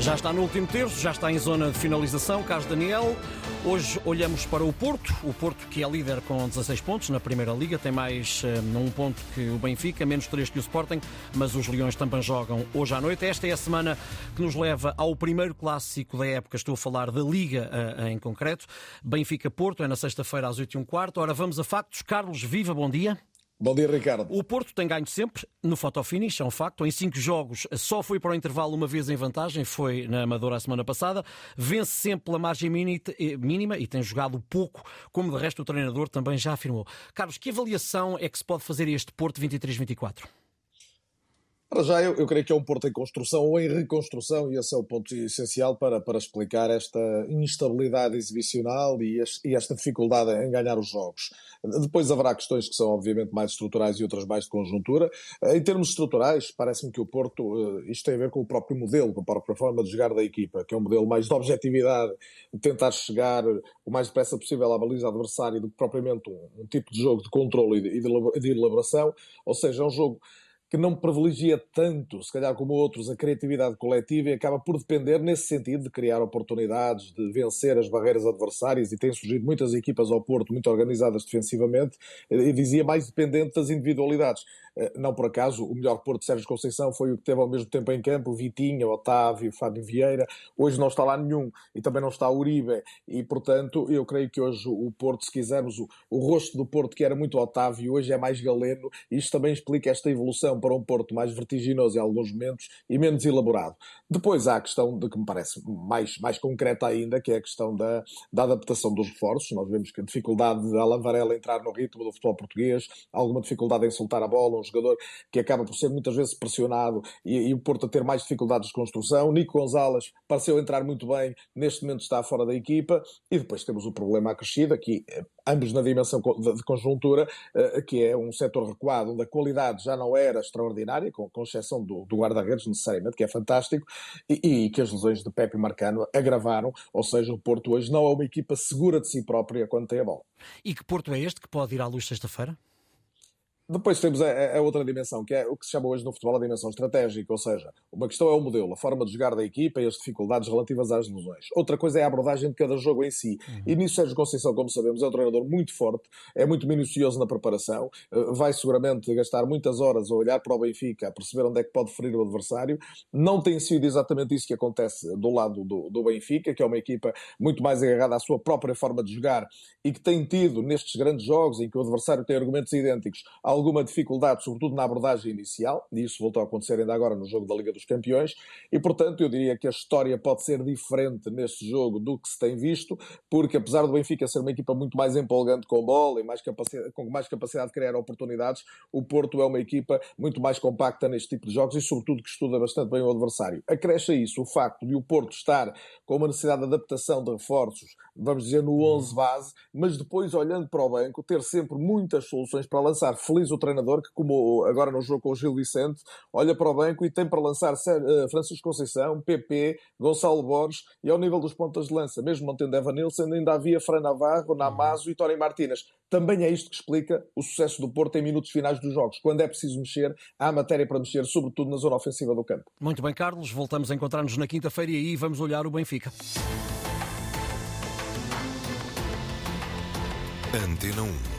Já está no último terço, já está em zona de finalização, Carlos Daniel. Hoje olhamos para o Porto, o Porto que é líder com 16 pontos na Primeira Liga, tem mais um, um ponto que o Benfica, menos 3 que o Sporting, mas os Leões também jogam hoje à noite. Esta é a semana que nos leva ao primeiro clássico da época, estou a falar da Liga uh, em concreto. Benfica-Porto é na sexta-feira às 8h15. Ora, vamos a factos. Carlos Viva, bom dia. Bom dia, Ricardo. O Porto tem ganho sempre no fotofinish, é um facto. Em cinco jogos só foi para o intervalo uma vez em vantagem, foi na Amadora a semana passada. Vence sempre pela margem mínima e tem jogado pouco, como de resto o treinador também já afirmou. Carlos, que avaliação é que se pode fazer a este Porto 23-24? Para já, eu, eu creio que é um Porto em construção ou em reconstrução, e esse é o ponto essencial para, para explicar esta instabilidade exibicional e, este, e esta dificuldade em ganhar os jogos. Depois haverá questões que são, obviamente, mais estruturais e outras mais de conjuntura. Em termos estruturais, parece-me que o Porto, eh, isto tem a ver com o próprio modelo, com a própria forma de jogar da equipa, que é um modelo mais de objetividade, de tentar chegar o mais depressa possível à baliza adversária do que propriamente um, um tipo de jogo de controle e de, de elaboração. Ou seja, é um jogo que não privilegia tanto, se calhar como outros, a criatividade coletiva e acaba por depender nesse sentido de criar oportunidades, de vencer as barreiras adversárias e tem surgido muitas equipas ao Porto muito organizadas defensivamente e dizia mais dependente das individualidades. Eh, não por acaso, o melhor Porto de Sérgio Conceição foi o que teve ao mesmo tempo em campo, Vitinha, Otávio, Fábio Vieira. Hoje não está lá nenhum e também não está Uribe. E, portanto, eu creio que hoje o Porto, se quisermos, o, o rosto do Porto, que era muito Otávio, hoje é mais Galeno. Isto também explica esta evolução para um Porto mais vertiginoso em alguns momentos e menos elaborado. Depois há a questão de que me parece mais, mais concreta ainda, que é a questão da, da adaptação dos reforços. Nós vemos que a dificuldade de Alan Varela entrar no ritmo do futebol português, alguma dificuldade em soltar a bola, um jogador que acaba por ser muitas vezes pressionado e, e o Porto a ter mais dificuldades de construção. Nico Gonzalez pareceu entrar muito bem, neste momento está fora da equipa. E depois temos o problema acrescido aqui, eh, ambos na dimensão de conjuntura, eh, que é um setor recuado, onde a qualidade já não era extraordinária, com, exceção do, do guarda-redes, necessariamente, que é fantástico, e, e, que as lesões de Pepe Marcano agravaram, ou seja, o Porto hoje não é uma equipa segura de si própria quando tem a bola. E que Porto é este que pode ir à luz sexta-feira? Depois temos a, a, outra dimensão, que é o que se chama hoje no futebol a dimensão estratégica, ou seja, uma questão é o modelo, a forma de jogar da equipa e as dificuldades relativas às lesões. Outra coisa é a abordagem de cada jogo em si. Uhum. E nisso Sérgio Conceição, como sabemos, é um treinador muito forte, é muito minucioso na preparação, eh, vai seguramente gastar muitas horas a olhar para o Benfica, a perceber onde é que pode ferir o adversário. Não tem sido exatamente isso que acontece do lado do, do Benfica, que é uma equipa muito mais agarrada à sua própria forma de jogar e que tem tido nestes grandes jogos em que o adversário tem argumentos idênticos, alguma dificuldade, sobretudo na abordagem inicial, e isso voltou a acontecer ainda agora no jogo da Liga dos Campeões, e portanto eu diria que a história pode ser diferente neste jogo do que se tem visto, porque apesar do Benfica ser uma equipa muito mais empolgante com bola e mais com mais capacidade de criar oportunidades, o Porto é uma equipa muito mais compacta neste tipo de jogos e sobretudo que estuda bastante bem o adversário. Acresce a isso o facto de o Porto estar com uma necessidade de adaptação de reforços, vamos dizer no 11 base, mas depois olhando para o banco, ter sempre muitas soluções para lançar feliz o treinador que, como agora no jogo com o Gil Vicente, olha para o banco e tem para lançar eh, Francisco Conceição, PP, Gonçalo Borges e ao nível dos pontas de lança, mesmo não tendo Evan Nilsson, ainda havia Fran Navarro, Namazo e Tony Martínez. Também é isto que explica o sucesso do Porto em minutos finais dos jogos. Quando é preciso mexer, há matéria para mexer, sobretudo na zona ofensiva do campo. Muito bem, Carlos. Voltamos a encontrar-nos na quinta-feira e aí vamos olhar o Benfica. Antena 1